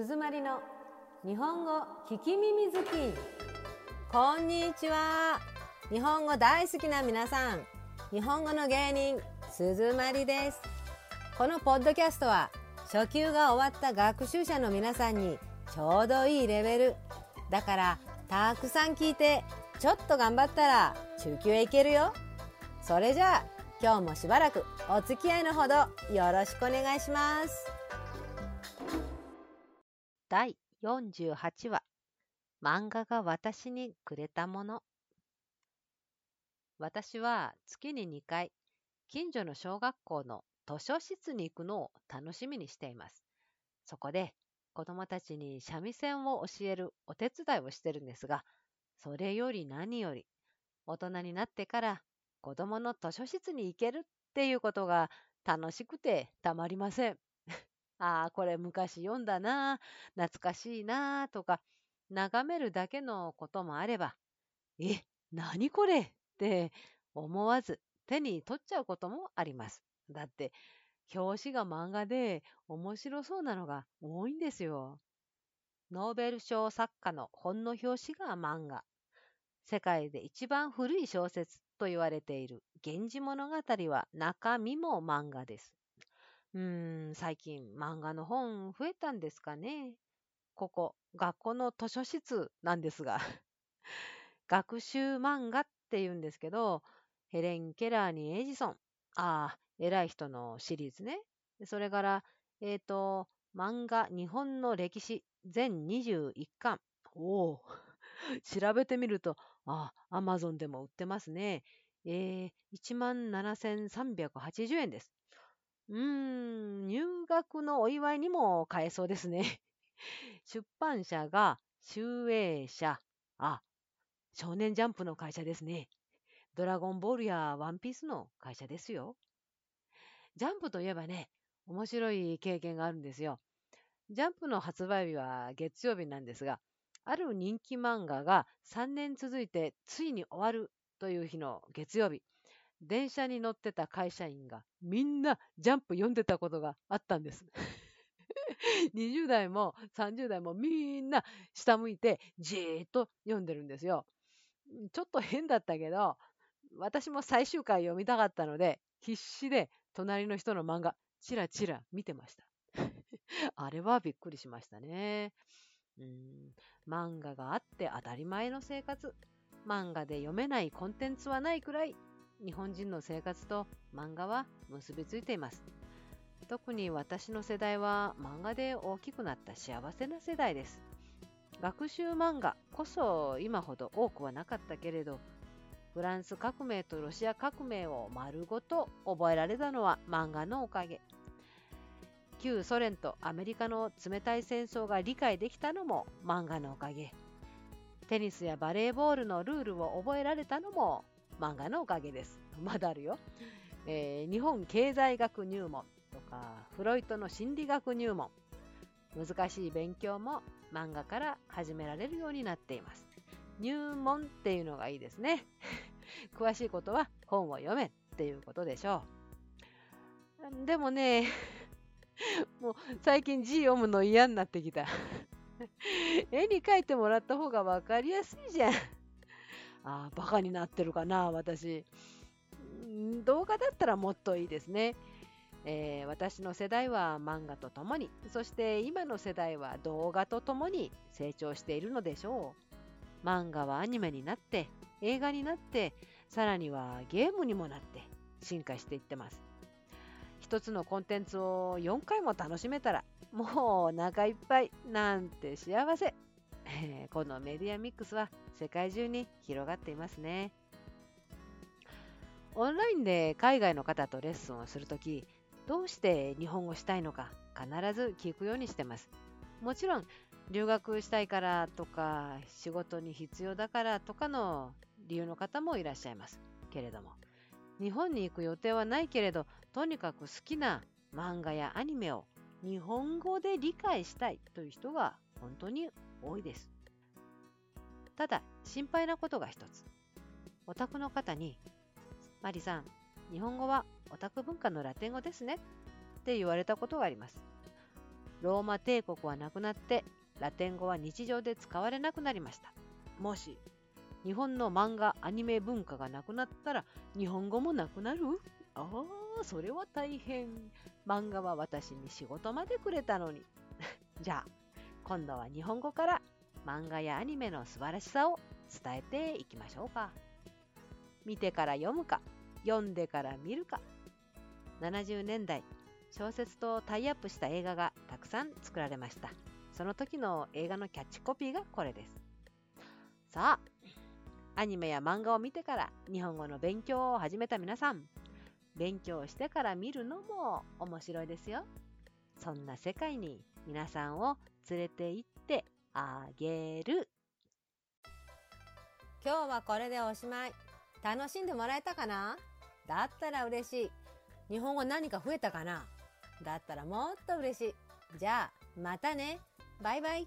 鈴まりの日本語聞き耳好き。こんにちは。日本語大好きな皆さん。日本語の芸人鈴まりです。このポッドキャストは初級が終わった学習者の皆さんにちょうどいいレベル。だからたくさん聞いてちょっと頑張ったら中級へ行けるよ。それじゃあ今日もしばらくお付き合いのほどよろしくお願いします。第48話漫画が私にくれたもの。私は月に2回近所の小学校の図書室に行くのを楽しみにしています。そこで子供たちに三味線を教えるお手伝いをしてるんですがそれより何より大人になってから子供の図書室に行けるっていうことが楽しくてたまりません。ああ、これ昔読んだな、懐かしいなとか、眺めるだけのこともあれば、え、何これ？って思わず手に取っちゃうこともあります。だって、表紙が漫画で面白そうなのが多いんですよ。ノーベル賞作家の本の表紙が漫画。世界で一番古い小説と言われている源氏物語は中身も漫画です。うーん、最近漫画の本増えたんですかね。ここ、学校の図書室なんですが。学習漫画って言うんですけど、ヘレン・ケラーにエジソン。ああ、偉い人のシリーズね。それから、えっ、ー、と、漫画日本の歴史全21巻。おお、調べてみると、ああ、アマゾンでも売ってますね。えー、17,380円です。うーん、入学のお祝いにも買えそうですね。出版社が、集英社。あ、少年ジャンプの会社ですね。ドラゴンボールやワンピースの会社ですよ。ジャンプといえばね、面白い経験があるんですよ。ジャンプの発売日は月曜日なんですが、ある人気漫画が3年続いてついに終わるという日の月曜日、電車に乗ってた会社員がみんなジャンプ読んでたことがあったんです。20代も30代もみんな下向いてじーっと読んでるんですよ。ちょっと変だったけど、私も最終回読みたかったので、必死で隣の人の漫画、チラチラ見てました。あれはびっくりしましたね。うん漫画があって当たり前の生活漫画で読めないコンテンツはないくらい日本人の生活と漫画は結びついています。特に私の世代は漫画で大きくなった幸せな世代です。学習漫画こそ今ほど多くはなかったけれどフランス革命とロシア革命を丸ごと覚えられたのは漫画のおかげ。旧ソ連とアメリカの冷たい戦争が理解できたのも漫画のおかげ。テニスやバレーボールのルールを覚えられたのも漫画のおかげです。まだあるよ、えー、日本経済学入門とかフロイトの心理学入門。難しい勉強も漫画から始められるようになっています。入門っていうのがいいですね。詳しいことは本を読めっていうことでしょう。でもね もう最近字読むの嫌になってきた。絵に描いてもらった方が分かりやすいじゃん。ああ、バカになってるかな、私。動画だったらもっといいですね。えー、私の世代は漫画とともに、そして今の世代は動画とともに成長しているのでしょう。漫画はアニメになって、映画になって、さらにはゲームにもなって進化していってます。一つのコンテンツを4回も楽しめたらもうお腹いっぱいなんて幸せ、えー、このメディアミックスは世界中に広がっていますね。オンラインで海外の方とレッスンをするときどうして日本語したいのか必ず聞くようにしてます。もちろん留学したいからとか仕事に必要だからとかの理由の方もいらっしゃいます。けれども日本に行く予定はないけれどとにかく好きな漫画やアニメを日本語で理解したいという人が本当に多いです。ただ心配なことが一つ。オタクの方に、マリさん、日本語はオタク文化のラテン語ですねって言われたことがあります。ローマ帝国はなくなってラテン語は日常で使われなくなりましたもし日本の漫画アニメ文化がなくなったら日本語もなくなる？ああそれは大変漫画は私に仕事までくれたのに じゃあ今度は日本語から漫画やアニメの素晴らしさを伝えていきましょうか。見てから読むか読んでから見るか。70年代小説とタイアップした映画がたくさん作られました。その時の映画のキャッチコピーがこれです。さあアニメや漫画を見てから日本語の勉強を始めた皆さん。勉強してから見るのも面白いですよ。そんな世界に皆さんを連れて行ってあげる。今日はこれでおしまい。楽しんでもらえたかな？だったら嬉しい。日本語何か増えたかな？だったらもっと嬉しい。じゃあまたね。バイバイ。